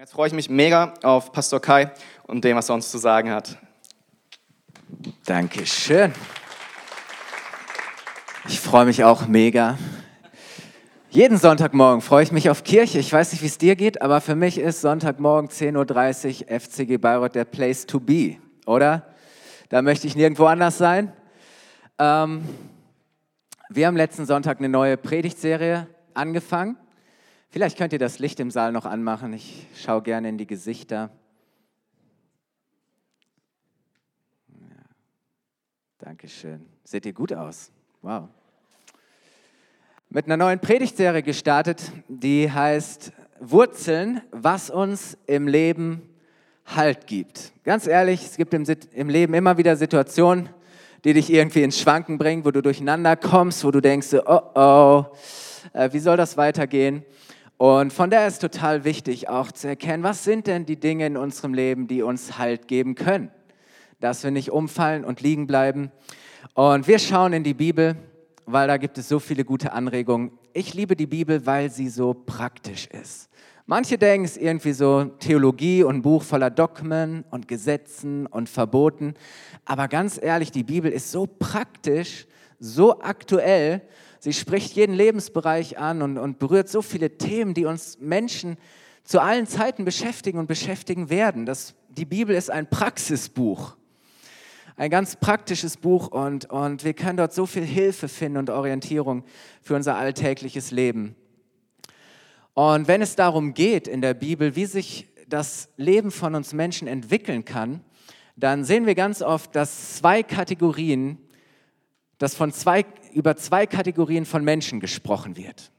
Jetzt freue ich mich mega auf Pastor Kai und dem, was er uns zu sagen hat. Dankeschön. Ich freue mich auch mega. Jeden Sonntagmorgen freue ich mich auf Kirche. Ich weiß nicht, wie es dir geht, aber für mich ist Sonntagmorgen 10.30 Uhr FCG Bayreuth der Place to be, oder? Da möchte ich nirgendwo anders sein. Ähm, wir haben letzten Sonntag eine neue Predigtserie angefangen. Vielleicht könnt ihr das Licht im Saal noch anmachen. Ich schaue gerne in die Gesichter. Ja. Dankeschön. Seht ihr gut aus? Wow. Mit einer neuen Predigtserie gestartet, die heißt Wurzeln, was uns im Leben Halt gibt. Ganz ehrlich, es gibt im, im Leben immer wieder Situationen, die dich irgendwie ins Schwanken bringen, wo du durcheinander kommst, wo du denkst, oh oh, äh, wie soll das weitergehen? Und von daher ist total wichtig auch zu erkennen, was sind denn die Dinge in unserem Leben, die uns Halt geben können, dass wir nicht umfallen und liegen bleiben. Und wir schauen in die Bibel, weil da gibt es so viele gute Anregungen. Ich liebe die Bibel, weil sie so praktisch ist. Manche denken, es ist irgendwie so Theologie und Buch voller Dogmen und Gesetzen und Verboten. Aber ganz ehrlich, die Bibel ist so praktisch, so aktuell Sie spricht jeden Lebensbereich an und, und berührt so viele Themen, die uns Menschen zu allen Zeiten beschäftigen und beschäftigen werden. Das, die Bibel ist ein Praxisbuch, ein ganz praktisches Buch und, und wir können dort so viel Hilfe finden und Orientierung für unser alltägliches Leben. Und wenn es darum geht in der Bibel, wie sich das Leben von uns Menschen entwickeln kann, dann sehen wir ganz oft, dass zwei Kategorien dass von zwei, über zwei Kategorien von Menschen gesprochen wird.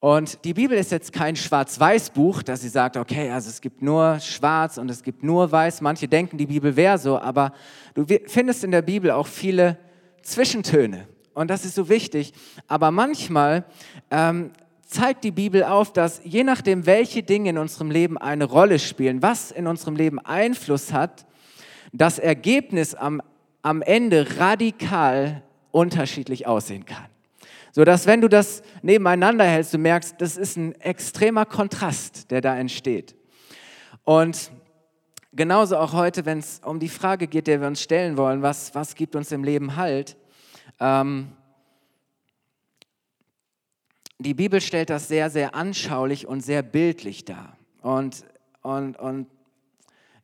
Und die Bibel ist jetzt kein Schwarz-Weiß-Buch, dass sie sagt, okay, also es gibt nur Schwarz und es gibt nur Weiß. Manche denken, die Bibel wäre so, aber du findest in der Bibel auch viele Zwischentöne. Und das ist so wichtig. Aber manchmal ähm, zeigt die Bibel auf, dass je nachdem, welche Dinge in unserem Leben eine Rolle spielen, was in unserem Leben Einfluss hat, das Ergebnis am am Ende radikal unterschiedlich aussehen kann. So dass wenn du das nebeneinander hältst, du merkst, das ist ein extremer Kontrast, der da entsteht. Und genauso auch heute, wenn es um die Frage geht, der wir uns stellen wollen, was, was gibt uns im Leben Halt? Ähm, die Bibel stellt das sehr, sehr anschaulich und sehr bildlich dar. Und, und, und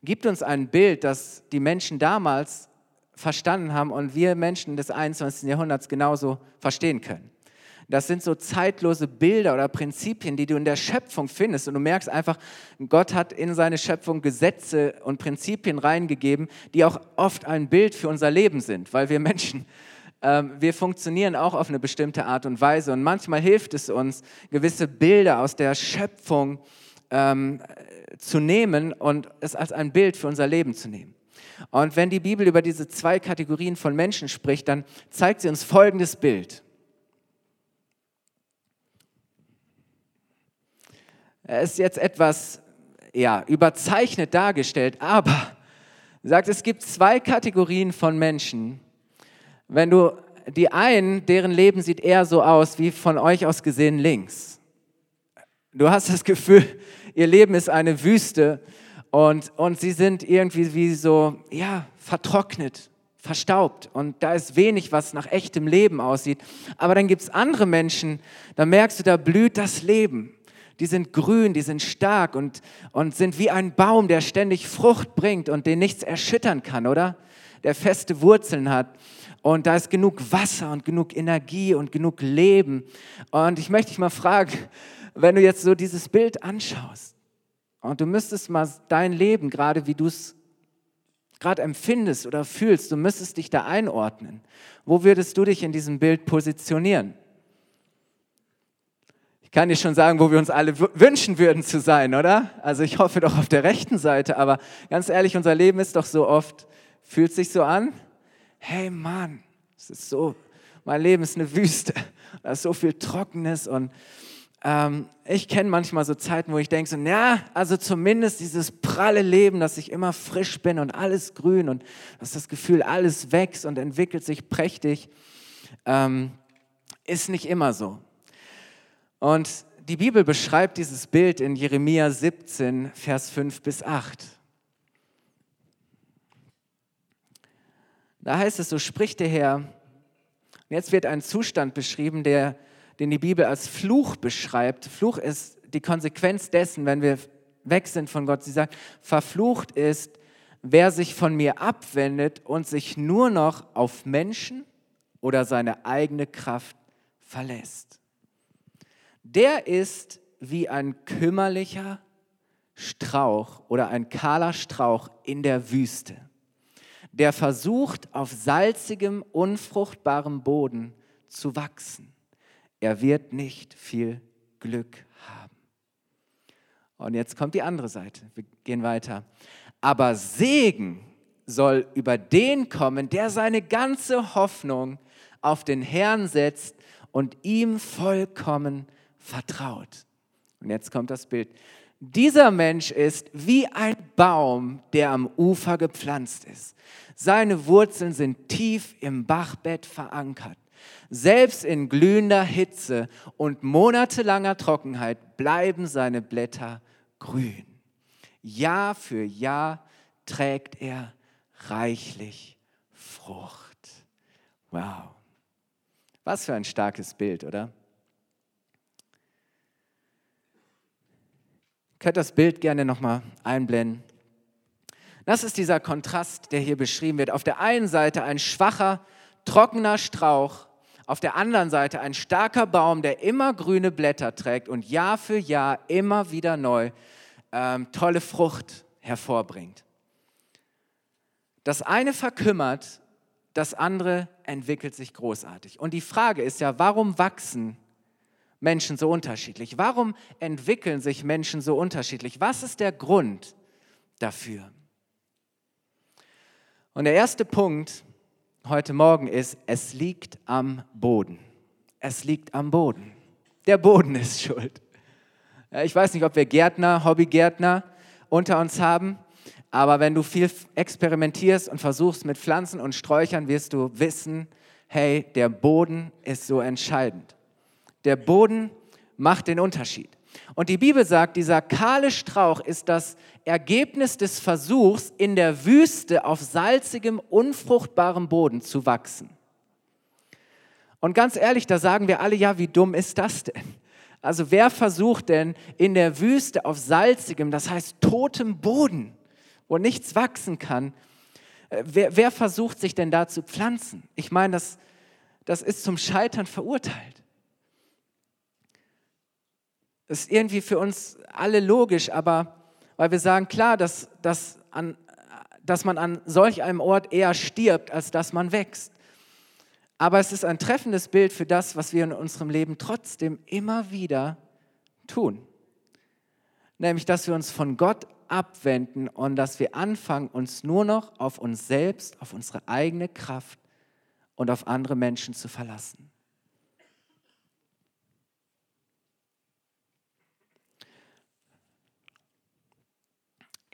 gibt uns ein Bild, das die Menschen damals verstanden haben und wir Menschen des 21. Jahrhunderts genauso verstehen können. Das sind so zeitlose Bilder oder Prinzipien, die du in der Schöpfung findest. Und du merkst einfach, Gott hat in seine Schöpfung Gesetze und Prinzipien reingegeben, die auch oft ein Bild für unser Leben sind, weil wir Menschen, äh, wir funktionieren auch auf eine bestimmte Art und Weise. Und manchmal hilft es uns, gewisse Bilder aus der Schöpfung ähm, zu nehmen und es als ein Bild für unser Leben zu nehmen. Und wenn die Bibel über diese zwei Kategorien von Menschen spricht, dann zeigt sie uns folgendes Bild. Es ist jetzt etwas ja, überzeichnet dargestellt, aber sagt, es gibt zwei Kategorien von Menschen. Wenn du die einen, deren Leben sieht eher so aus wie von euch aus gesehen links. Du hast das Gefühl, ihr Leben ist eine Wüste und, und sie sind irgendwie wie so, ja, vertrocknet, verstaubt. Und da ist wenig, was nach echtem Leben aussieht. Aber dann gibt es andere Menschen, da merkst du, da blüht das Leben. Die sind grün, die sind stark und, und sind wie ein Baum, der ständig Frucht bringt und den nichts erschüttern kann, oder? Der feste Wurzeln hat. Und da ist genug Wasser und genug Energie und genug Leben. Und ich möchte dich mal fragen, wenn du jetzt so dieses Bild anschaust, und du müsstest mal dein Leben, gerade wie du es gerade empfindest oder fühlst, du müsstest dich da einordnen. Wo würdest du dich in diesem Bild positionieren? Ich kann dir schon sagen, wo wir uns alle wünschen würden zu sein, oder? Also ich hoffe doch auf der rechten Seite, aber ganz ehrlich, unser Leben ist doch so oft, fühlt sich so an, hey Mann, es ist so, mein Leben ist eine Wüste, da ist so viel Trockenes und ähm, ich kenne manchmal so Zeiten, wo ich denke, so, ja, also zumindest dieses pralle Leben, dass ich immer frisch bin und alles grün und dass das Gefühl, alles wächst und entwickelt sich prächtig, ähm, ist nicht immer so. Und die Bibel beschreibt dieses Bild in Jeremia 17, Vers 5 bis 8. Da heißt es, so spricht der Herr. Jetzt wird ein Zustand beschrieben, der, den die Bibel als Fluch beschreibt. Fluch ist die Konsequenz dessen, wenn wir weg sind von Gott. Sie sagt, verflucht ist, wer sich von mir abwendet und sich nur noch auf Menschen oder seine eigene Kraft verlässt. Der ist wie ein kümmerlicher Strauch oder ein kahler Strauch in der Wüste der versucht, auf salzigem, unfruchtbarem Boden zu wachsen. Er wird nicht viel Glück haben. Und jetzt kommt die andere Seite. Wir gehen weiter. Aber Segen soll über den kommen, der seine ganze Hoffnung auf den Herrn setzt und ihm vollkommen vertraut. Und jetzt kommt das Bild. Dieser Mensch ist wie ein Baum, der am Ufer gepflanzt ist. Seine Wurzeln sind tief im Bachbett verankert. Selbst in glühender Hitze und monatelanger Trockenheit bleiben seine Blätter grün. Jahr für Jahr trägt er reichlich Frucht. Wow. Was für ein starkes Bild, oder? könnt das Bild gerne nochmal einblenden. Das ist dieser Kontrast, der hier beschrieben wird. Auf der einen Seite ein schwacher, trockener Strauch, auf der anderen Seite ein starker Baum, der immer grüne Blätter trägt und Jahr für Jahr immer wieder neu ähm, tolle Frucht hervorbringt. Das eine verkümmert, das andere entwickelt sich großartig. Und die Frage ist ja, warum wachsen Menschen so unterschiedlich? Warum entwickeln sich Menschen so unterschiedlich? Was ist der Grund dafür? Und der erste Punkt heute Morgen ist, es liegt am Boden. Es liegt am Boden. Der Boden ist schuld. Ich weiß nicht, ob wir Gärtner, Hobbygärtner unter uns haben, aber wenn du viel experimentierst und versuchst mit Pflanzen und Sträuchern, wirst du wissen, hey, der Boden ist so entscheidend. Der Boden macht den Unterschied. Und die Bibel sagt, dieser kahle Strauch ist das Ergebnis des Versuchs, in der Wüste auf salzigem, unfruchtbarem Boden zu wachsen. Und ganz ehrlich, da sagen wir alle, ja, wie dumm ist das denn? Also wer versucht denn in der Wüste auf salzigem, das heißt totem Boden, wo nichts wachsen kann, äh, wer, wer versucht sich denn da zu pflanzen? Ich meine, das, das ist zum Scheitern verurteilt. Das ist irgendwie für uns alle logisch, aber weil wir sagen, klar, dass, dass, an, dass man an solch einem Ort eher stirbt, als dass man wächst. Aber es ist ein treffendes Bild für das, was wir in unserem Leben trotzdem immer wieder tun. Nämlich, dass wir uns von Gott abwenden und dass wir anfangen, uns nur noch auf uns selbst, auf unsere eigene Kraft und auf andere Menschen zu verlassen.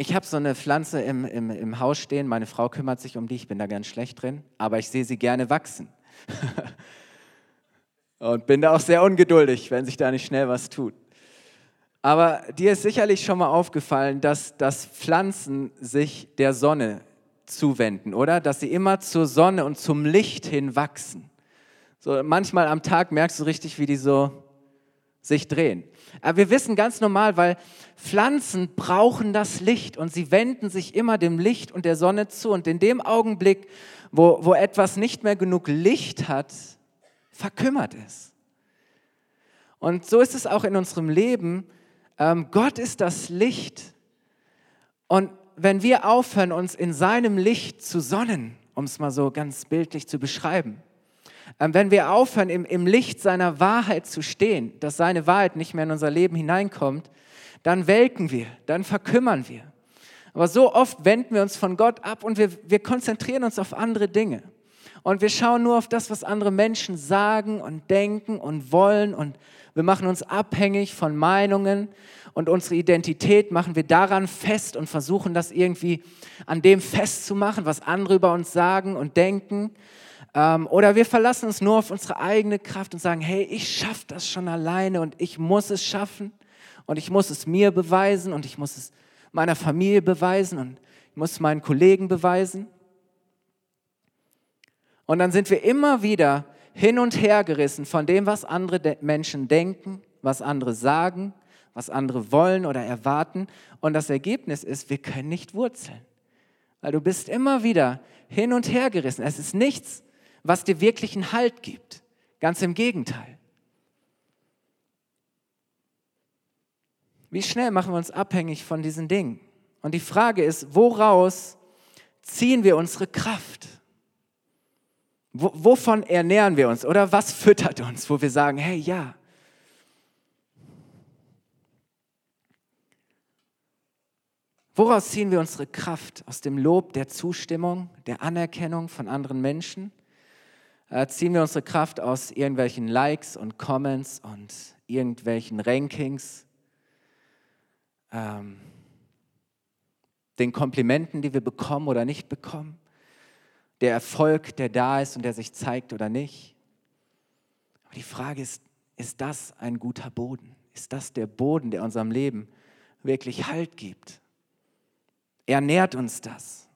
Ich habe so eine Pflanze im, im, im Haus stehen, meine Frau kümmert sich um die, ich bin da ganz schlecht drin, aber ich sehe sie gerne wachsen. Und bin da auch sehr ungeduldig, wenn sich da nicht schnell was tut. Aber dir ist sicherlich schon mal aufgefallen, dass, dass Pflanzen sich der Sonne zuwenden, oder? Dass sie immer zur Sonne und zum Licht hin wachsen. So manchmal am Tag merkst du richtig, wie die so sich drehen. Aber wir wissen ganz normal, weil Pflanzen brauchen das Licht und sie wenden sich immer dem Licht und der Sonne zu. Und in dem Augenblick, wo, wo etwas nicht mehr genug Licht hat, verkümmert es. Und so ist es auch in unserem Leben. Ähm, Gott ist das Licht. Und wenn wir aufhören, uns in seinem Licht zu sonnen, um es mal so ganz bildlich zu beschreiben, wenn wir aufhören, im, im Licht seiner Wahrheit zu stehen, dass seine Wahrheit nicht mehr in unser Leben hineinkommt, dann welken wir, dann verkümmern wir. Aber so oft wenden wir uns von Gott ab und wir, wir konzentrieren uns auf andere Dinge. Und wir schauen nur auf das, was andere Menschen sagen und denken und wollen. Und wir machen uns abhängig von Meinungen. Und unsere Identität machen wir daran fest und versuchen das irgendwie an dem festzumachen, was andere über uns sagen und denken. Ähm, oder wir verlassen uns nur auf unsere eigene Kraft und sagen, hey, ich schaffe das schon alleine und ich muss es schaffen und ich muss es mir beweisen und ich muss es meiner Familie beweisen und ich muss es meinen Kollegen beweisen. Und dann sind wir immer wieder hin und her gerissen von dem, was andere Menschen denken, was andere sagen, was andere wollen oder erwarten. Und das Ergebnis ist, wir können nicht wurzeln. Weil du bist immer wieder hin und her gerissen. Es ist nichts, was dir wirklich einen Halt gibt. Ganz im Gegenteil. Wie schnell machen wir uns abhängig von diesen Dingen? Und die Frage ist, woraus ziehen wir unsere Kraft? wovon ernähren wir uns? Oder was füttert uns, wo wir sagen, hey ja, Woraus ziehen wir unsere Kraft? Aus dem Lob, der Zustimmung, der Anerkennung von anderen Menschen? Äh, ziehen wir unsere Kraft aus irgendwelchen Likes und Comments und irgendwelchen Rankings? Ähm, den Komplimenten, die wir bekommen oder nicht bekommen? Der Erfolg, der da ist und der sich zeigt oder nicht? Aber die Frage ist, ist das ein guter Boden? Ist das der Boden, der unserem Leben wirklich Halt gibt? ernährt uns das?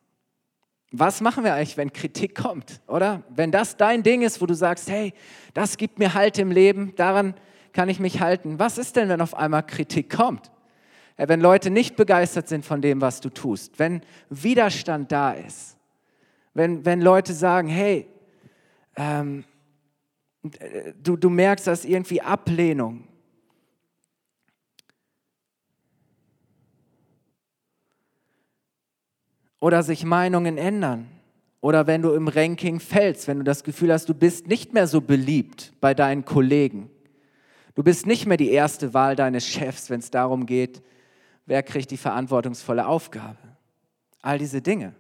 Was machen wir eigentlich, wenn Kritik kommt, oder? Wenn das dein Ding ist, wo du sagst, hey, das gibt mir Halt im Leben, daran kann ich mich halten. Was ist denn, wenn auf einmal Kritik kommt? Wenn Leute nicht begeistert sind von dem, was du tust, wenn Widerstand da ist, wenn, wenn Leute sagen, hey, ähm, du, du merkst, dass irgendwie Ablehnung, oder sich Meinungen ändern. Oder wenn du im Ranking fällst, wenn du das Gefühl hast, du bist nicht mehr so beliebt bei deinen Kollegen. Du bist nicht mehr die erste Wahl deines Chefs, wenn es darum geht, wer kriegt die verantwortungsvolle Aufgabe. All diese Dinge.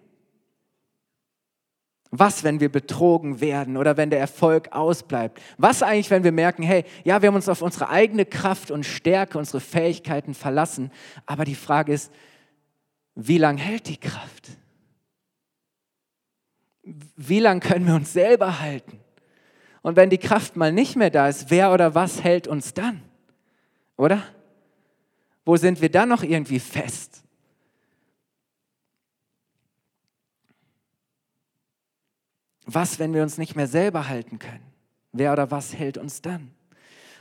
Was, wenn wir betrogen werden oder wenn der Erfolg ausbleibt? Was eigentlich, wenn wir merken, hey, ja, wir haben uns auf unsere eigene Kraft und Stärke, unsere Fähigkeiten verlassen, aber die Frage ist, wie lange hält die Kraft? Wie lange können wir uns selber halten? Und wenn die Kraft mal nicht mehr da ist, wer oder was hält uns dann? Oder? Wo sind wir dann noch irgendwie fest? Was, wenn wir uns nicht mehr selber halten können? Wer oder was hält uns dann?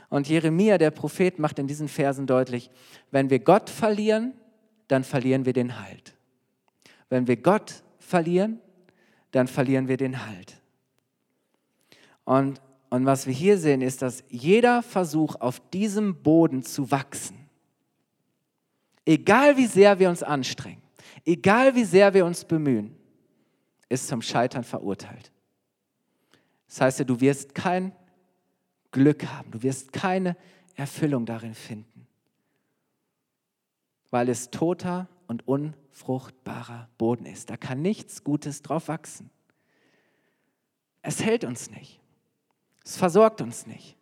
Und Jeremia, der Prophet, macht in diesen Versen deutlich, wenn wir Gott verlieren, dann verlieren wir den Halt. Wenn wir Gott verlieren, dann verlieren wir den Halt. Und, und was wir hier sehen, ist, dass jeder Versuch, auf diesem Boden zu wachsen, egal wie sehr wir uns anstrengen, egal wie sehr wir uns bemühen, ist zum Scheitern verurteilt. Das heißt du wirst kein Glück haben, du wirst keine Erfüllung darin finden weil es toter und unfruchtbarer Boden ist. Da kann nichts Gutes drauf wachsen. Es hält uns nicht. Es versorgt uns nicht.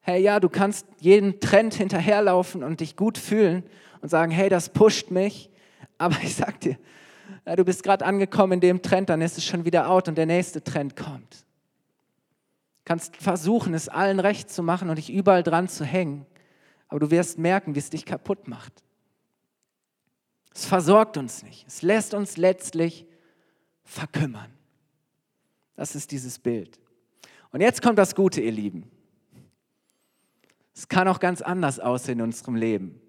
Hey, ja, du kannst jeden Trend hinterherlaufen und dich gut fühlen und sagen, hey, das pusht mich. Aber ich sag dir, du bist gerade angekommen in dem Trend, dann ist es schon wieder out und der nächste Trend kommt. Du kannst versuchen, es allen recht zu machen und dich überall dran zu hängen, aber du wirst merken, wie es dich kaputt macht. Es versorgt uns nicht. Es lässt uns letztlich verkümmern. Das ist dieses Bild. Und jetzt kommt das Gute, ihr Lieben. Es kann auch ganz anders aussehen in unserem Leben.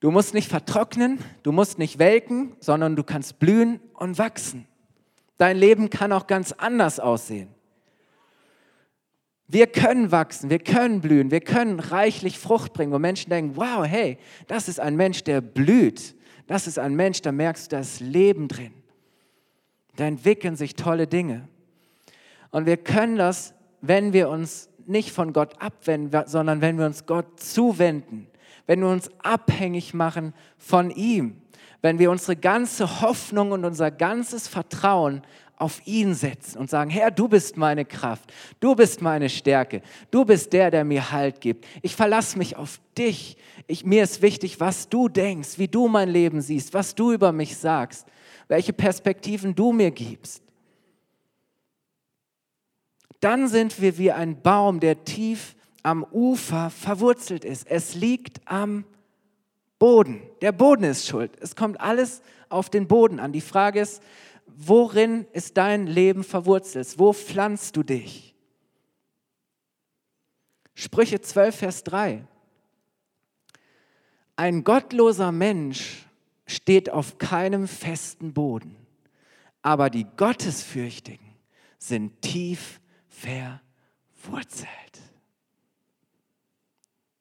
Du musst nicht vertrocknen, du musst nicht welken, sondern du kannst blühen und wachsen. Dein Leben kann auch ganz anders aussehen. Wir können wachsen, wir können blühen, wir können reichlich Frucht bringen, wo Menschen denken, wow, hey, das ist ein Mensch, der blüht. Das ist ein Mensch, da merkst du, da ist Leben drin. Da entwickeln sich tolle Dinge. Und wir können das, wenn wir uns nicht von Gott abwenden, sondern wenn wir uns Gott zuwenden, wenn wir uns abhängig machen von ihm, wenn wir unsere ganze Hoffnung und unser ganzes Vertrauen auf ihn setzen und sagen, Herr, du bist meine Kraft, du bist meine Stärke, du bist der, der mir Halt gibt. Ich verlasse mich auf dich. Ich, mir ist wichtig, was du denkst, wie du mein Leben siehst, was du über mich sagst, welche Perspektiven du mir gibst. dann sind wir wie ein Baum, der tief am Ufer verwurzelt ist. Es liegt am Boden. Der Boden ist schuld. Es kommt alles auf den Boden an. Die Frage ist, worin ist dein Leben verwurzelt? Wo pflanzt du dich? Sprüche 12, Vers 3. Ein gottloser Mensch steht auf keinem festen Boden, aber die Gottesfürchtigen sind tief verwurzelt.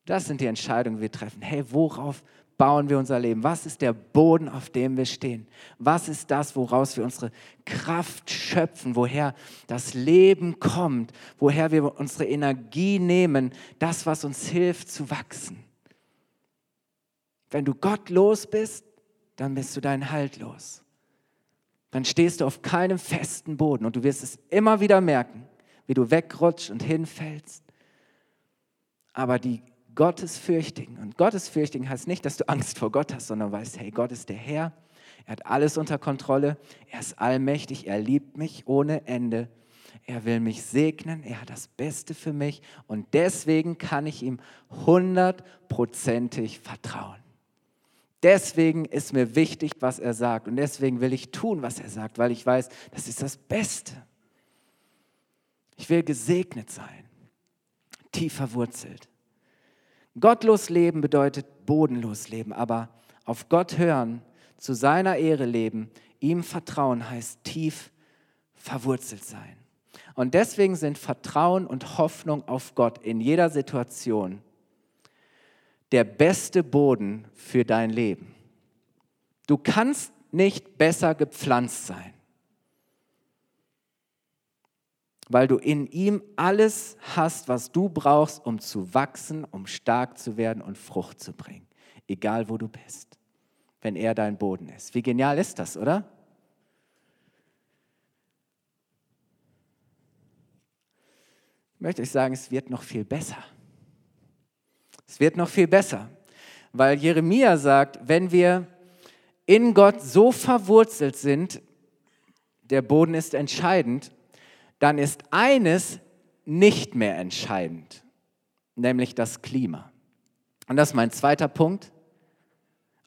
Das sind die Entscheidungen, die wir treffen. Hey, worauf bauen wir unser Leben? Was ist der Boden, auf dem wir stehen? Was ist das, woraus wir unsere Kraft schöpfen? Woher das Leben kommt? Woher wir unsere Energie nehmen? Das, was uns hilft zu wachsen. Wenn du Gott los bist, dann bist du deinen Halt los. Dann stehst du auf keinem festen Boden und du wirst es immer wieder merken, wie du wegrutscht und hinfällst. Aber die Gottesfürchtigen. Und Gottesfürchtigen heißt nicht, dass du Angst vor Gott hast, sondern weißt, hey, Gott ist der Herr, er hat alles unter Kontrolle, er ist allmächtig, er liebt mich ohne Ende, er will mich segnen, er hat das Beste für mich und deswegen kann ich ihm hundertprozentig vertrauen. Deswegen ist mir wichtig, was er sagt und deswegen will ich tun, was er sagt, weil ich weiß, das ist das Beste. Ich will gesegnet sein, tief verwurzelt. Gottlos leben bedeutet bodenlos leben, aber auf Gott hören, zu seiner Ehre leben, ihm vertrauen heißt tief verwurzelt sein. Und deswegen sind Vertrauen und Hoffnung auf Gott in jeder Situation der beste Boden für dein Leben. Du kannst nicht besser gepflanzt sein. Weil du in ihm alles hast, was du brauchst, um zu wachsen, um stark zu werden und Frucht zu bringen. Egal wo du bist, wenn er dein Boden ist. Wie genial ist das, oder? Ich möchte euch sagen, es wird noch viel besser. Es wird noch viel besser, weil Jeremia sagt, wenn wir in Gott so verwurzelt sind, der Boden ist entscheidend, dann ist eines nicht mehr entscheidend, nämlich das Klima. Und das ist mein zweiter Punkt.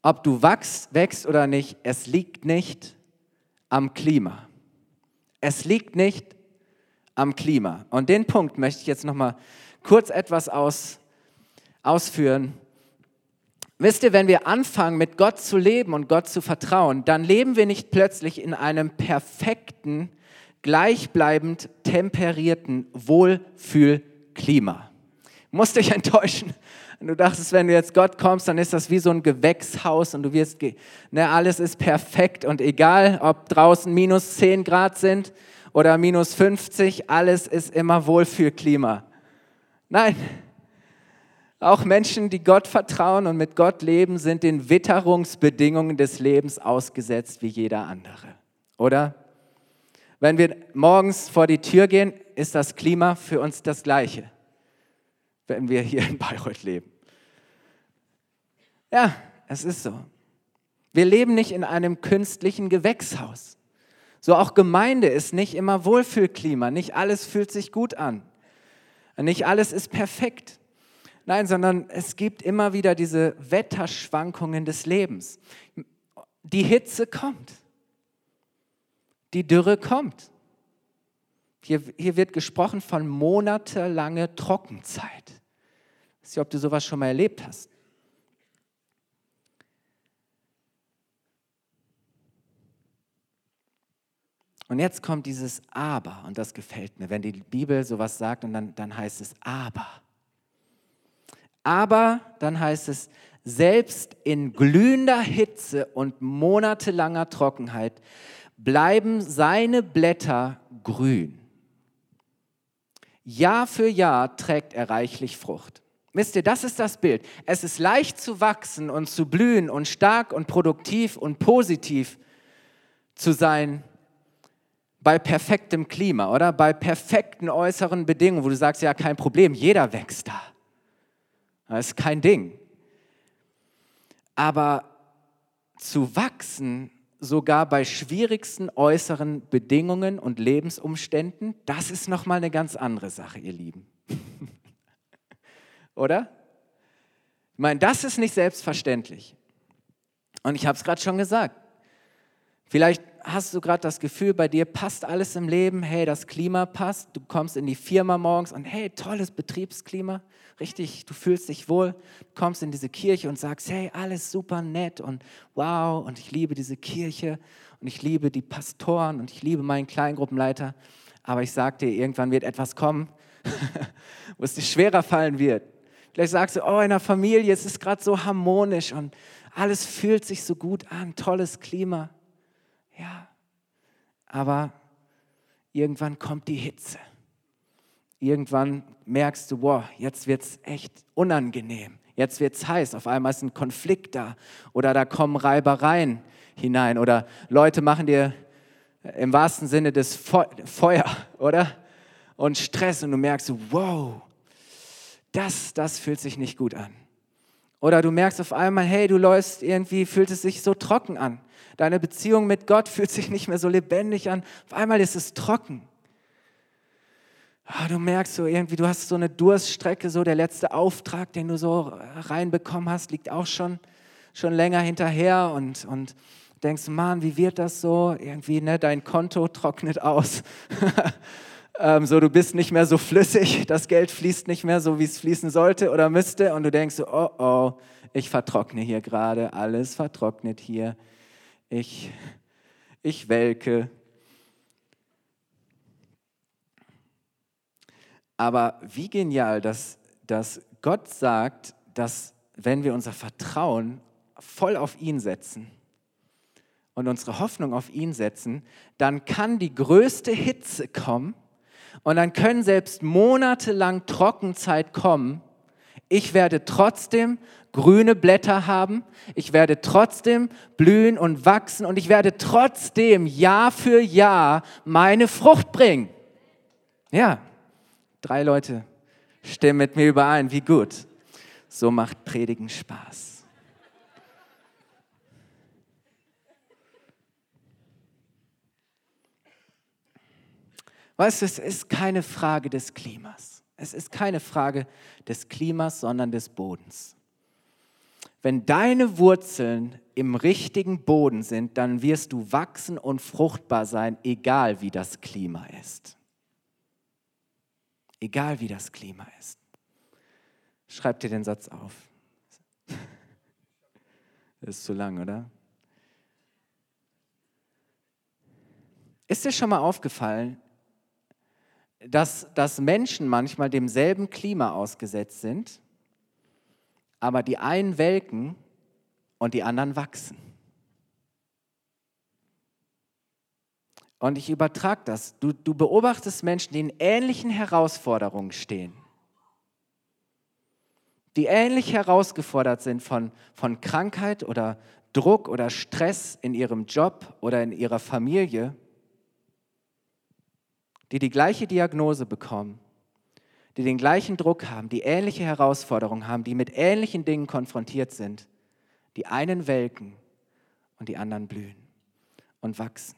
Ob du wachst, wächst oder nicht, es liegt nicht am Klima. Es liegt nicht am Klima. Und den Punkt möchte ich jetzt noch mal kurz etwas aus, ausführen. Wisst ihr, wenn wir anfangen, mit Gott zu leben und Gott zu vertrauen, dann leben wir nicht plötzlich in einem perfekten, gleichbleibend temperierten Wohlfühlklima. Musste dich enttäuschen. Du dachtest, wenn du jetzt Gott kommst, dann ist das wie so ein Gewächshaus und du wirst, ne, alles ist perfekt und egal, ob draußen minus 10 Grad sind oder minus 50, alles ist immer Wohlfühlklima. Nein, auch Menschen, die Gott vertrauen und mit Gott leben, sind den Witterungsbedingungen des Lebens ausgesetzt wie jeder andere. Oder? Wenn wir morgens vor die Tür gehen, ist das Klima für uns das gleiche, wenn wir hier in Bayreuth leben. Ja, es ist so. Wir leben nicht in einem künstlichen Gewächshaus. So auch Gemeinde ist nicht immer Wohlfühlklima. Nicht alles fühlt sich gut an. Nicht alles ist perfekt. Nein, sondern es gibt immer wieder diese Wetterschwankungen des Lebens. Die Hitze kommt die Dürre kommt. Hier, hier wird gesprochen von monatelange Trockenzeit. Ich weiß nicht, ob du sowas schon mal erlebt hast. Und jetzt kommt dieses Aber, und das gefällt mir, wenn die Bibel sowas sagt und dann, dann heißt es Aber. Aber dann heißt es, selbst in glühender Hitze und monatelanger Trockenheit bleiben seine Blätter grün. Jahr für Jahr trägt er reichlich Frucht. Wisst ihr, das ist das Bild. Es ist leicht zu wachsen und zu blühen und stark und produktiv und positiv zu sein bei perfektem Klima oder bei perfekten äußeren Bedingungen, wo du sagst, ja, kein Problem, jeder wächst da. Das ist kein Ding. Aber zu wachsen sogar bei schwierigsten äußeren Bedingungen und Lebensumständen, das ist nochmal eine ganz andere Sache, ihr Lieben. Oder? Ich meine, das ist nicht selbstverständlich. Und ich habe es gerade schon gesagt. Vielleicht hast du gerade das Gefühl, bei dir passt alles im Leben, hey, das Klima passt, du kommst in die Firma morgens und hey, tolles Betriebsklima, richtig, du fühlst dich wohl, du kommst in diese Kirche und sagst, hey, alles super nett und wow, und ich liebe diese Kirche und ich liebe die Pastoren und ich liebe meinen Kleingruppenleiter, aber ich sag dir, irgendwann wird etwas kommen, wo es dir schwerer fallen wird. Vielleicht sagst du, oh, in der Familie, es ist gerade so harmonisch und alles fühlt sich so gut an, tolles Klima. Ja, aber irgendwann kommt die Hitze. Irgendwann merkst du, wow, jetzt wird es echt unangenehm. Jetzt wird es heiß. Auf einmal ist ein Konflikt da. Oder da kommen Reibereien hinein. Oder Leute machen dir im wahrsten Sinne das Feuer, oder? Und Stress. Und du merkst, wow, das, das fühlt sich nicht gut an. Oder du merkst auf einmal, hey, du läufst irgendwie, fühlt es sich so trocken an. Deine Beziehung mit Gott fühlt sich nicht mehr so lebendig an. Auf einmal ist es trocken. Ah, du merkst so irgendwie, du hast so eine Durststrecke, so der letzte Auftrag, den du so reinbekommen hast, liegt auch schon, schon länger hinterher und, und denkst, Mann, wie wird das so? Irgendwie, ne, dein Konto trocknet aus. ähm, so, du bist nicht mehr so flüssig, das Geld fließt nicht mehr so, wie es fließen sollte oder müsste und du denkst so, oh oh, ich vertrockne hier gerade, alles vertrocknet hier ich, ich welke. Aber wie genial, dass, dass Gott sagt, dass wenn wir unser Vertrauen voll auf ihn setzen und unsere Hoffnung auf ihn setzen, dann kann die größte Hitze kommen und dann können selbst monatelang Trockenzeit kommen. Ich werde trotzdem grüne Blätter haben, ich werde trotzdem blühen und wachsen und ich werde trotzdem Jahr für Jahr meine Frucht bringen. Ja, drei Leute stimmen mit mir überein, wie gut. So macht Predigen Spaß. Weißt du, es ist keine Frage des Klimas. Es ist keine Frage des Klimas, sondern des Bodens. Wenn deine Wurzeln im richtigen Boden sind, dann wirst du wachsen und fruchtbar sein, egal wie das Klima ist. Egal wie das Klima ist. Schreib dir den Satz auf. Das ist zu lang, oder? Ist dir schon mal aufgefallen, dass, dass Menschen manchmal demselben Klima ausgesetzt sind? aber die einen welken und die anderen wachsen. Und ich übertrage das. Du, du beobachtest Menschen, die in ähnlichen Herausforderungen stehen, die ähnlich herausgefordert sind von, von Krankheit oder Druck oder Stress in ihrem Job oder in ihrer Familie, die die gleiche Diagnose bekommen die den gleichen Druck haben, die ähnliche Herausforderungen haben, die mit ähnlichen Dingen konfrontiert sind. Die einen welken und die anderen blühen und wachsen.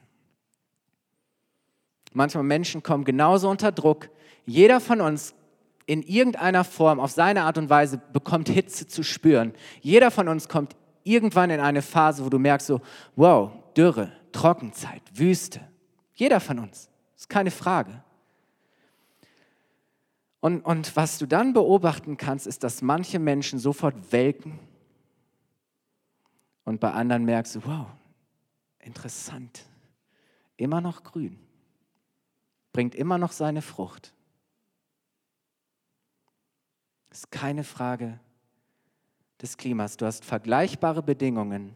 Manchmal Menschen kommen genauso unter Druck. Jeder von uns in irgendeiner Form, auf seine Art und Weise, bekommt Hitze zu spüren. Jeder von uns kommt irgendwann in eine Phase, wo du merkst so, wow, Dürre, Trockenzeit, Wüste. Jeder von uns, ist keine Frage. Und, und was du dann beobachten kannst, ist, dass manche Menschen sofort welken und bei anderen merkst du, wow, interessant, immer noch grün, bringt immer noch seine Frucht. Das ist keine Frage des Klimas. Du hast vergleichbare Bedingungen,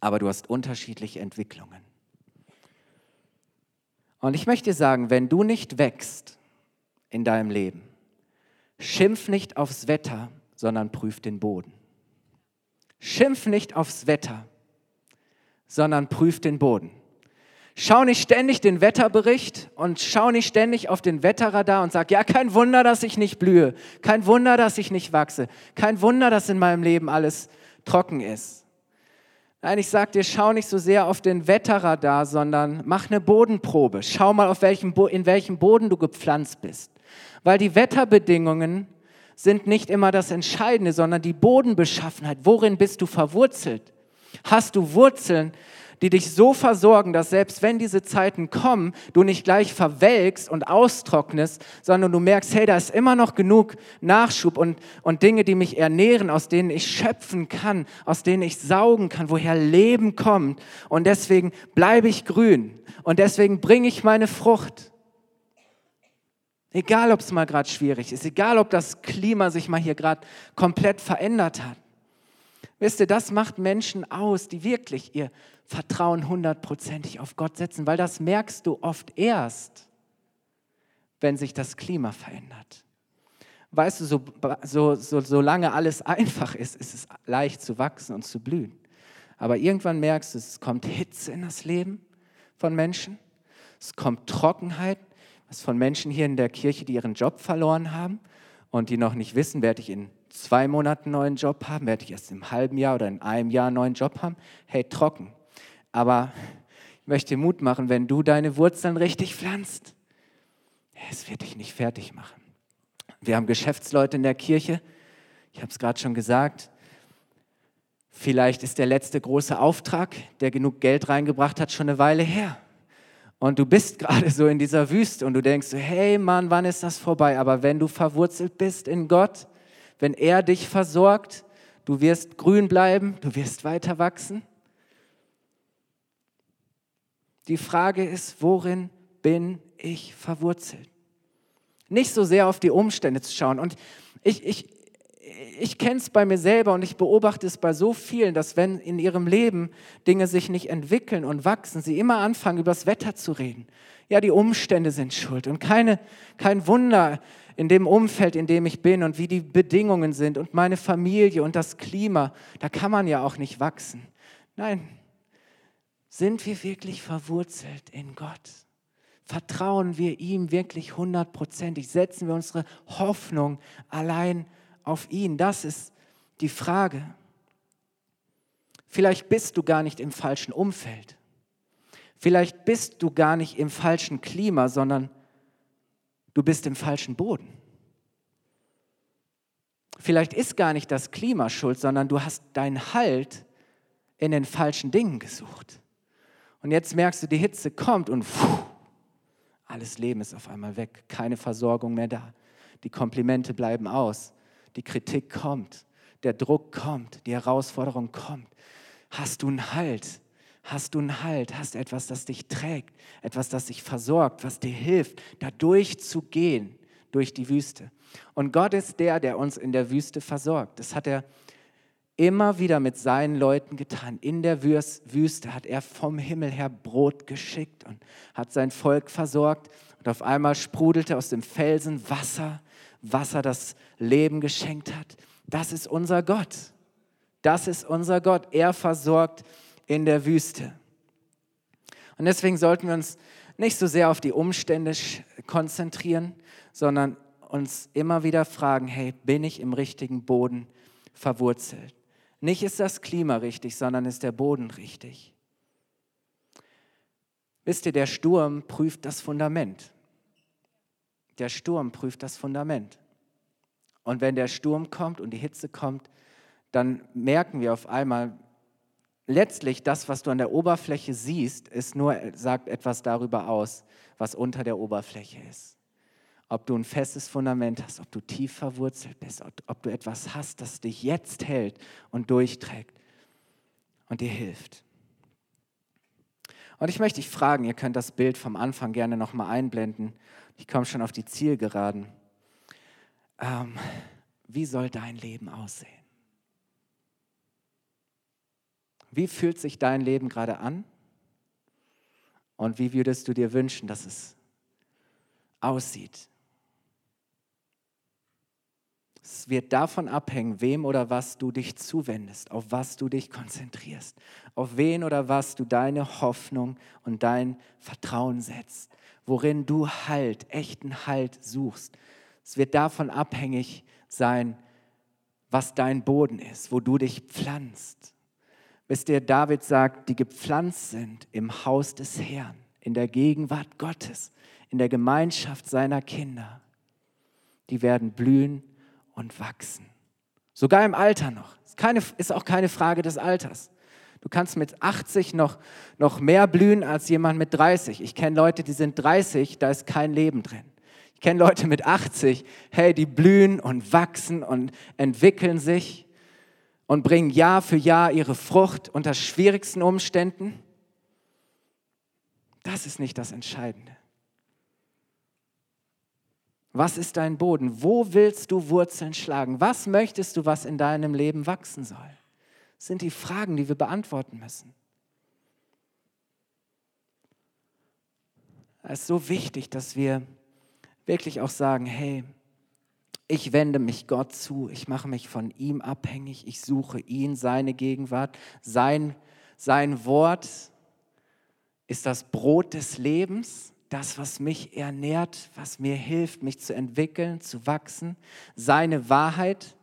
aber du hast unterschiedliche Entwicklungen. Und ich möchte dir sagen, wenn du nicht wächst, in deinem Leben. Schimpf nicht aufs Wetter, sondern prüf den Boden. Schimpf nicht aufs Wetter, sondern prüf den Boden. Schau nicht ständig den Wetterbericht und schau nicht ständig auf den Wetterradar und sag, ja, kein Wunder, dass ich nicht blühe, kein Wunder, dass ich nicht wachse, kein Wunder, dass in meinem Leben alles trocken ist. Nein, ich sage dir, schau nicht so sehr auf den Wetterradar, sondern mach eine Bodenprobe. Schau mal, auf welchem in welchem Boden du gepflanzt bist. Weil die Wetterbedingungen sind nicht immer das Entscheidende, sondern die Bodenbeschaffenheit. Worin bist du verwurzelt? Hast du Wurzeln, die dich so versorgen, dass selbst wenn diese Zeiten kommen, du nicht gleich verwelkst und austrocknest, sondern du merkst, hey, da ist immer noch genug Nachschub und, und Dinge, die mich ernähren, aus denen ich schöpfen kann, aus denen ich saugen kann, woher Leben kommt. Und deswegen bleibe ich grün und deswegen bringe ich meine Frucht. Egal, ob es mal gerade schwierig ist, egal, ob das Klima sich mal hier gerade komplett verändert hat. Wisst ihr, das macht Menschen aus, die wirklich ihr Vertrauen hundertprozentig auf Gott setzen, weil das merkst du oft erst, wenn sich das Klima verändert. Weißt du, so, so, so, solange alles einfach ist, ist es leicht zu wachsen und zu blühen. Aber irgendwann merkst du, es kommt Hitze in das Leben von Menschen, es kommt Trockenheit, was von Menschen hier in der Kirche, die ihren Job verloren haben und die noch nicht wissen, werde ich in zwei Monaten einen neuen Job haben, werde ich erst im halben Jahr oder in einem Jahr einen neuen Job haben. Hey, trocken. Aber ich möchte Mut machen, wenn du deine Wurzeln richtig pflanzt, es wird dich nicht fertig machen. Wir haben Geschäftsleute in der Kirche, ich habe es gerade schon gesagt, vielleicht ist der letzte große Auftrag, der genug Geld reingebracht hat, schon eine Weile her. Und du bist gerade so in dieser Wüste und du denkst, hey Mann, wann ist das vorbei? Aber wenn du verwurzelt bist in Gott, wenn er dich versorgt, du wirst grün bleiben, du wirst weiter wachsen. Die Frage ist, worin bin ich verwurzelt? Nicht so sehr auf die Umstände zu schauen. Und ich, ich, ich kenne es bei mir selber und ich beobachte es bei so vielen, dass wenn in ihrem Leben Dinge sich nicht entwickeln und wachsen, sie immer anfangen, über das Wetter zu reden. Ja, die Umstände sind schuld und keine, kein Wunder in dem Umfeld, in dem ich bin und wie die Bedingungen sind und meine Familie und das Klima, da kann man ja auch nicht wachsen. Nein, sind wir wirklich verwurzelt in Gott? Vertrauen wir ihm wirklich hundertprozentig? Setzen wir unsere Hoffnung allein auf ihn? Das ist die Frage. Vielleicht bist du gar nicht im falschen Umfeld. Vielleicht bist du gar nicht im falschen Klima, sondern du bist im falschen Boden. Vielleicht ist gar nicht das Klima schuld, sondern du hast deinen Halt in den falschen Dingen gesucht. Und jetzt merkst du, die Hitze kommt und pfuh, alles Leben ist auf einmal weg, keine Versorgung mehr da. Die Komplimente bleiben aus, die Kritik kommt, der Druck kommt, die Herausforderung kommt. Hast du einen Halt? Hast du einen Halt? Hast du etwas, das dich trägt, etwas, das dich versorgt, was dir hilft, da durchzugehen durch die Wüste? Und Gott ist der, der uns in der Wüste versorgt. Das hat er immer wieder mit seinen Leuten getan. In der Wüste hat er vom Himmel her Brot geschickt und hat sein Volk versorgt. Und auf einmal sprudelte aus dem Felsen Wasser, Wasser, das Leben geschenkt hat. Das ist unser Gott. Das ist unser Gott. Er versorgt in der Wüste. Und deswegen sollten wir uns nicht so sehr auf die Umstände konzentrieren, sondern uns immer wieder fragen, hey, bin ich im richtigen Boden verwurzelt? Nicht ist das Klima richtig, sondern ist der Boden richtig. Wisst ihr, der Sturm prüft das Fundament. Der Sturm prüft das Fundament. Und wenn der Sturm kommt und die Hitze kommt, dann merken wir auf einmal, letztlich das, was du an der Oberfläche siehst, ist nur, sagt etwas darüber aus, was unter der Oberfläche ist ob du ein festes Fundament hast, ob du tief verwurzelt bist, ob, du etwas hast, das dich jetzt hält und durchträgt und dir hilft. Und ich möchte dich fragen, ihr könnt das Bild vom Anfang gerne nochmal einblenden. Ich komme schon auf die Zielgeraden. Ähm, wie soll dein Leben aussehen? Wie fühlt sich dein Leben gerade an? Und wie würdest du dir wünschen, dass es aussieht? Es wird davon abhängen, wem oder was du dich zuwendest, auf was du dich konzentrierst, auf wen oder was du deine Hoffnung und dein Vertrauen setzt, worin du Halt, echten Halt suchst. Es wird davon abhängig sein, was dein Boden ist, wo du dich pflanzt. Wisst ihr, David sagt, die gepflanzt sind im Haus des Herrn, in der Gegenwart Gottes, in der Gemeinschaft seiner Kinder. Die werden blühen und wachsen. Sogar im Alter noch. Ist, keine, ist auch keine Frage des Alters. Du kannst mit 80 noch, noch mehr blühen als jemand mit 30. Ich kenne Leute, die sind 30, da ist kein Leben drin. Ich kenne Leute mit 80, hey, die blühen und wachsen und entwickeln sich und bringen Jahr für Jahr ihre Frucht unter schwierigsten Umständen. Das ist nicht das Entscheidende. Was ist dein Boden? Wo willst du Wurzeln schlagen? Was möchtest du, was in deinem Leben wachsen soll? Das sind die Fragen, die wir beantworten müssen. Es ist so wichtig, dass wir wirklich auch sagen, hey, ich wende mich Gott zu, ich mache mich von ihm abhängig, ich suche ihn, seine Gegenwart, sein, sein Wort ist das Brot des Lebens, das, was mich ernährt, was mir hilft, mich zu entwickeln, zu wachsen. Seine Wahrheit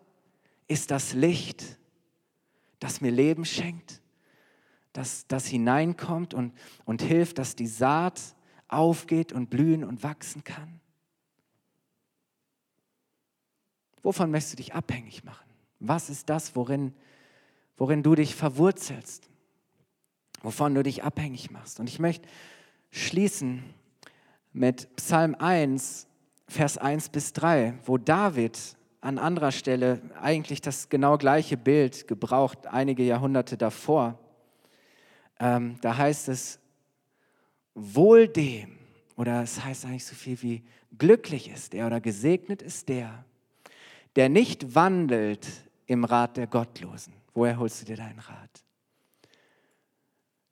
ist das Licht, das mir Leben schenkt, das, das hineinkommt und, und hilft, dass die Saat aufgeht und blühen und wachsen kann. Wovon möchtest du dich abhängig machen? Was ist das, worin, worin du dich verwurzelst? Wovon du dich abhängig machst? Und ich möchte schließen mit Psalm 1, Vers 1 bis 3, wo David an anderer Stelle eigentlich das genau gleiche Bild gebraucht, einige Jahrhunderte davor. Ähm, da heißt es, wohl dem, oder es heißt eigentlich so viel wie, glücklich ist der oder gesegnet ist der, der nicht wandelt im Rat der Gottlosen. Woher holst du dir deinen Rat?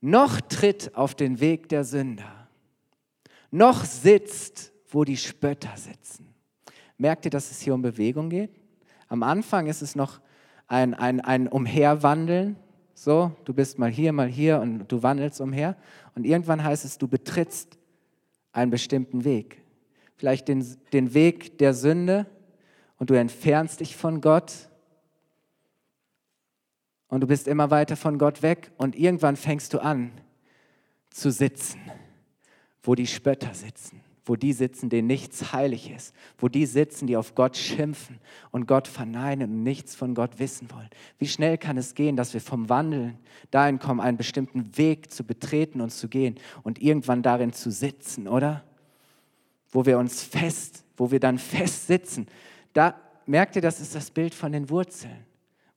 Noch tritt auf den Weg der Sünder, noch sitzt, wo die Spötter sitzen. Merkt ihr, dass es hier um Bewegung geht? Am Anfang ist es noch ein, ein, ein Umherwandeln. So, du bist mal hier, mal hier und du wandelst umher. Und irgendwann heißt es, du betrittst einen bestimmten Weg. Vielleicht den, den Weg der Sünde, und du entfernst dich von Gott und du bist immer weiter von Gott weg und irgendwann fängst du an zu sitzen, wo die Spötter sitzen, wo die sitzen, denen nichts heilig ist, wo die sitzen, die auf Gott schimpfen und Gott verneinen und nichts von Gott wissen wollen. Wie schnell kann es gehen, dass wir vom Wandeln dahin kommen, einen bestimmten Weg zu betreten und zu gehen und irgendwann darin zu sitzen, oder? Wo wir uns fest, wo wir dann fest sitzen da merkt ihr, das ist das Bild von den Wurzeln.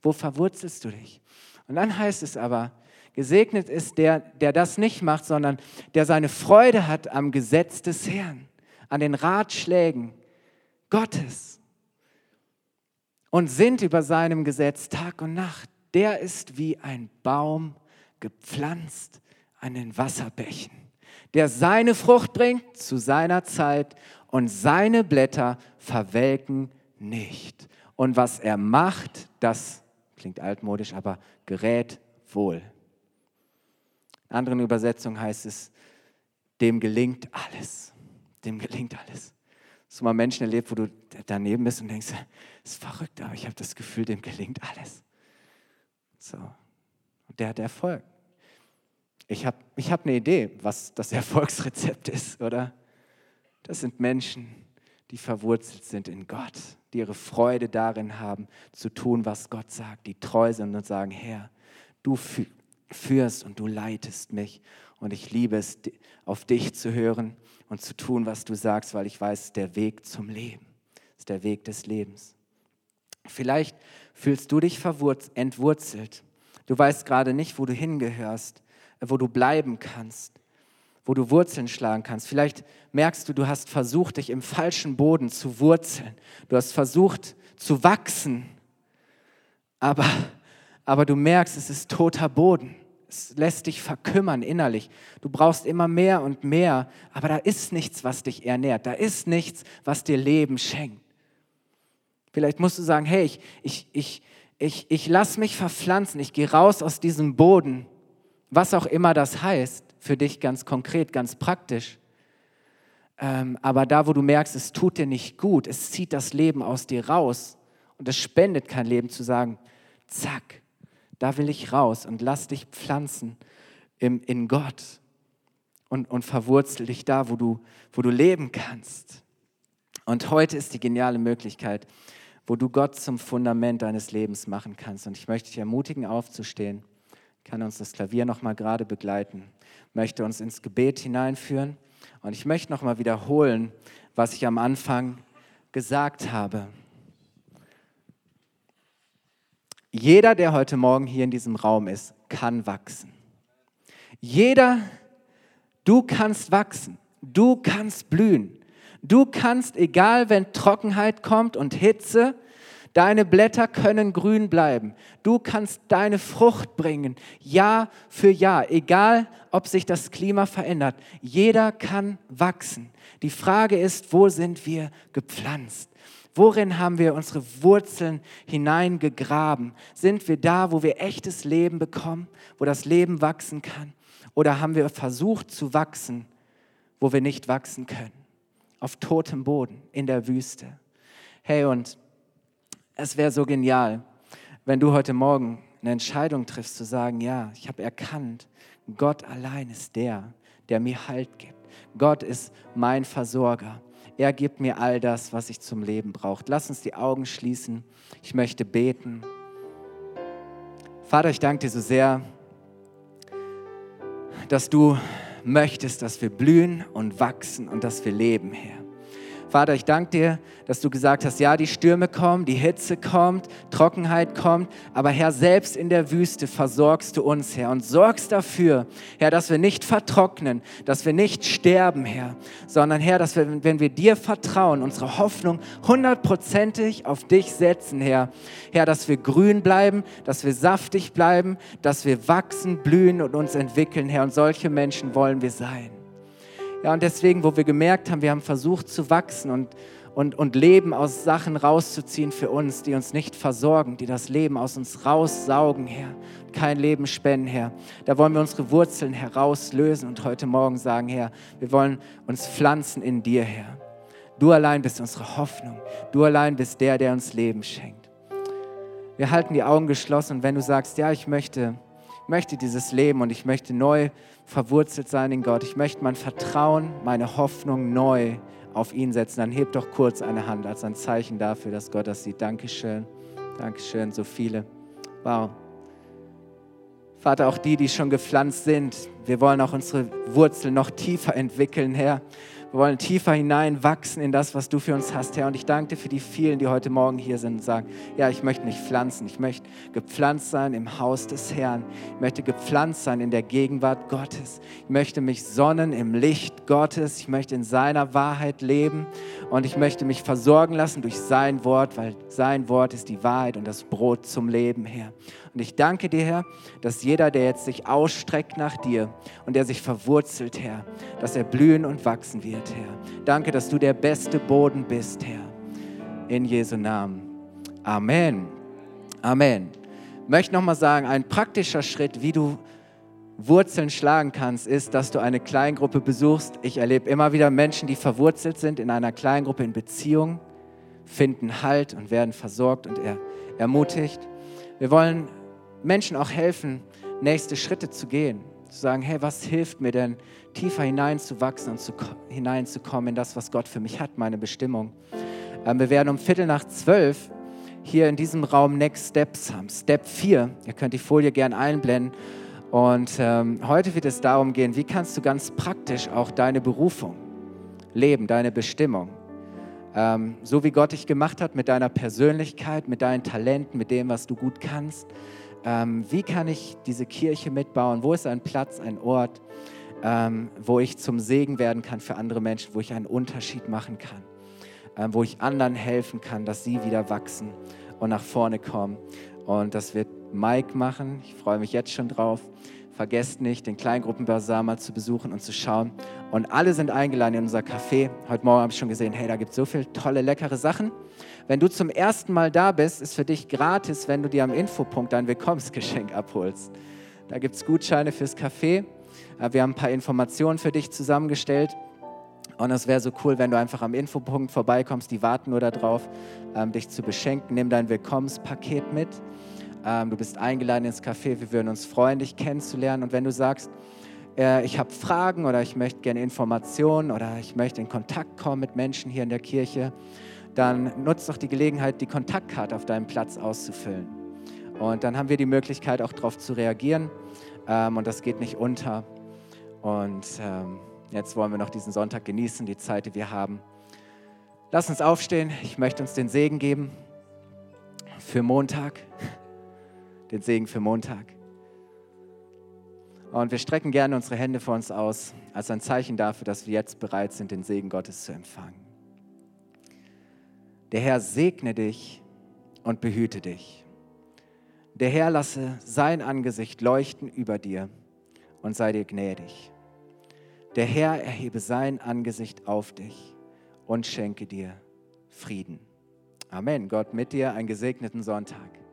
Wo verwurzelst du dich? Und dann heißt es aber, gesegnet ist der, der das nicht macht, sondern der seine Freude hat am Gesetz des Herrn, an den Ratschlägen Gottes und sinnt über seinem Gesetz Tag und Nacht. Der ist wie ein Baum gepflanzt an den Wasserbächen, der seine Frucht bringt zu seiner Zeit und seine Blätter verwelken nicht. Und was er macht, das klingt altmodisch, aber gerät wohl. In anderen Übersetzungen heißt es, dem gelingt alles. Dem gelingt alles. Hast du mal Menschen erlebt, wo du daneben bist und denkst, das ist verrückt, aber ich habe das Gefühl, dem gelingt alles. So. Und der hat Erfolg. Ich habe ich hab eine Idee, was das Erfolgsrezept ist, oder? Das sind Menschen, die verwurzelt sind in Gott, die ihre Freude darin haben, zu tun, was Gott sagt, die treu sind und sagen, Herr, du führst und du leitest mich und ich liebe es, auf dich zu hören und zu tun, was du sagst, weil ich weiß, es ist der Weg zum Leben, es ist der Weg des Lebens. Vielleicht fühlst du dich entwurzelt. Du weißt gerade nicht, wo du hingehörst, wo du bleiben kannst wo du Wurzeln schlagen kannst. Vielleicht merkst du, du hast versucht, dich im falschen Boden zu wurzeln. Du hast versucht zu wachsen, aber, aber du merkst, es ist toter Boden. Es lässt dich verkümmern innerlich. Du brauchst immer mehr und mehr, aber da ist nichts, was dich ernährt. Da ist nichts, was dir Leben schenkt. Vielleicht musst du sagen, hey, ich, ich, ich, ich, ich lass mich verpflanzen, ich gehe raus aus diesem Boden, was auch immer das heißt für dich ganz konkret, ganz praktisch. Ähm, aber da, wo du merkst, es tut dir nicht gut, es zieht das Leben aus dir raus und es spendet kein Leben, zu sagen, zack, Da will ich raus und lass dich pflanzen im, in Gott und, und verwurzel dich da, wo du, wo du leben kannst. Und heute ist die geniale Möglichkeit, wo du Gott zum Fundament deines Lebens machen kannst. Und ich möchte dich ermutigen, aufzustehen. Kann uns das Klavier noch mal gerade begleiten, möchte uns ins Gebet hineinführen. Und ich möchte noch mal wiederholen, was ich am Anfang gesagt habe. Jeder, der heute Morgen hier in diesem Raum ist, kann wachsen. Jeder, du kannst wachsen. Du kannst blühen. Du kannst, egal wenn Trockenheit kommt und Hitze, deine Blätter können grün bleiben. Du kannst deine Frucht bringen, Jahr für Jahr, egal ob sich das Klima verändert. Jeder kann wachsen. Die Frage ist, wo sind wir gepflanzt? Worin haben wir unsere Wurzeln hineingegraben? Sind wir da, wo wir echtes Leben bekommen, wo das Leben wachsen kann? Oder haben wir versucht zu wachsen, wo wir nicht wachsen können? auf totem Boden in der Wüste. Hey, und es wäre so genial, wenn du heute Morgen eine Entscheidung triffst, zu sagen, ja, ich habe erkannt, Gott allein ist der, der mir Halt gibt. Gott ist mein Versorger. Er gibt mir all das, was ich zum Leben brauche. Lass uns die Augen schließen. Ich möchte beten. Vater, ich danke dir so sehr, dass du möchtest, dass wir blühen und wachsen und dass wir leben, Herr. Vater, ich danke dir, dass du gesagt hast, ja, die Stürme kommen, die Hitze kommt, Trockenheit kommt, aber Herr, selbst in der Wüste versorgst du uns, Herr, und sorgst dafür, Herr, dass wir nicht vertrocknen, dass wir nicht sterben, Herr, sondern Herr, dass wir, wenn wir dir vertrauen, unsere Hoffnung hundertprozentig auf dich setzen, Herr, Herr, dass wir grün bleiben, dass wir saftig bleiben, dass wir wachsen, blühen und uns entwickeln, Herr, und solche Menschen wollen wir sein. Ja, und deswegen, wo wir gemerkt haben, wir haben versucht zu wachsen und, und, und Leben aus Sachen rauszuziehen für uns, die uns nicht versorgen, die das Leben aus uns raussaugen, Herr, kein Leben spenden, Herr. Da wollen wir unsere Wurzeln herauslösen und heute Morgen sagen, Herr, wir wollen uns pflanzen in dir, Herr. Du allein bist unsere Hoffnung. Du allein bist der, der uns Leben schenkt. Wir halten die Augen geschlossen und wenn du sagst, ja, ich möchte, möchte dieses Leben und ich möchte neu verwurzelt sein in Gott. Ich möchte mein Vertrauen, meine Hoffnung neu auf ihn setzen. Dann heb doch kurz eine Hand als ein Zeichen dafür, dass Gott das sieht. Dankeschön. Dankeschön, so viele. Wow. Vater, auch die, die schon gepflanzt sind, wir wollen auch unsere Wurzeln noch tiefer entwickeln, Herr. Wir wollen tiefer hineinwachsen in das, was du für uns hast, Herr. Und ich danke dir für die vielen, die heute Morgen hier sind und sagen, ja, ich möchte mich pflanzen. Ich möchte gepflanzt sein im Haus des Herrn. Ich möchte gepflanzt sein in der Gegenwart Gottes. Ich möchte mich sonnen im Licht Gottes. Ich möchte in seiner Wahrheit leben. Und ich möchte mich versorgen lassen durch sein Wort, weil sein Wort ist die Wahrheit und das Brot zum Leben, Herr. Und ich danke dir, Herr, dass jeder, der jetzt sich ausstreckt nach dir und der sich verwurzelt, Herr, dass er blühen und wachsen wird, Herr. Danke, dass du der beste Boden bist, Herr. In Jesu Namen. Amen. Amen. Ich möchte nochmal sagen, ein praktischer Schritt, wie du Wurzeln schlagen kannst, ist, dass du eine Kleingruppe besuchst. Ich erlebe immer wieder Menschen, die verwurzelt sind in einer Kleingruppe in Beziehung, finden Halt und werden versorgt und er, ermutigt. Wir wollen Menschen auch helfen, nächste Schritte zu gehen. Zu sagen, hey, was hilft mir denn, tiefer hineinzuwachsen und zu, hineinzukommen in das, was Gott für mich hat, meine Bestimmung. Ähm, wir werden um Viertel nach zwölf hier in diesem Raum Next Steps haben. Step 4, ihr könnt die Folie gern einblenden. Und ähm, heute wird es darum gehen, wie kannst du ganz praktisch auch deine Berufung leben, deine Bestimmung. Ähm, so wie Gott dich gemacht hat mit deiner Persönlichkeit, mit deinen Talenten, mit dem, was du gut kannst ähm, wie kann ich diese Kirche mitbauen? Wo ist ein Platz, ein Ort, ähm, wo ich zum Segen werden kann für andere Menschen, wo ich einen Unterschied machen kann, ähm, wo ich anderen helfen kann, dass sie wieder wachsen und nach vorne kommen. Und das wird Mike machen. Ich freue mich jetzt schon drauf. Vergesst nicht, den Kleingruppenbasar mal zu besuchen und zu schauen. Und alle sind eingeladen in unser Café. Heute Morgen habe ich schon gesehen, hey, da gibt es so viele tolle, leckere Sachen. Wenn du zum ersten Mal da bist, ist für dich gratis, wenn du dir am Infopunkt dein Willkommensgeschenk abholst. Da gibt es Gutscheine fürs Café. Äh, wir haben ein paar Informationen für dich zusammengestellt. Und es wäre so cool, wenn du einfach am Infopunkt vorbeikommst. Die warten nur darauf, ähm, dich zu beschenken. Nimm dein Willkommenspaket mit. Ähm, du bist eingeladen ins Café. Wir würden uns freuen, dich kennenzulernen. Und wenn du sagst, äh, ich habe Fragen oder ich möchte gerne Informationen oder ich möchte in Kontakt kommen mit Menschen hier in der Kirche, dann nutzt doch die Gelegenheit, die Kontaktkarte auf deinem Platz auszufüllen. Und dann haben wir die Möglichkeit, auch darauf zu reagieren. Ähm, und das geht nicht unter. Und ähm, jetzt wollen wir noch diesen Sonntag genießen, die Zeit, die wir haben. Lass uns aufstehen. Ich möchte uns den Segen geben für Montag. Den Segen für Montag. Und wir strecken gerne unsere Hände vor uns aus, als ein Zeichen dafür, dass wir jetzt bereit sind, den Segen Gottes zu empfangen. Der Herr segne dich und behüte dich. Der Herr lasse sein Angesicht leuchten über dir und sei dir gnädig. Der Herr erhebe sein Angesicht auf dich und schenke dir Frieden. Amen. Gott mit dir einen gesegneten Sonntag.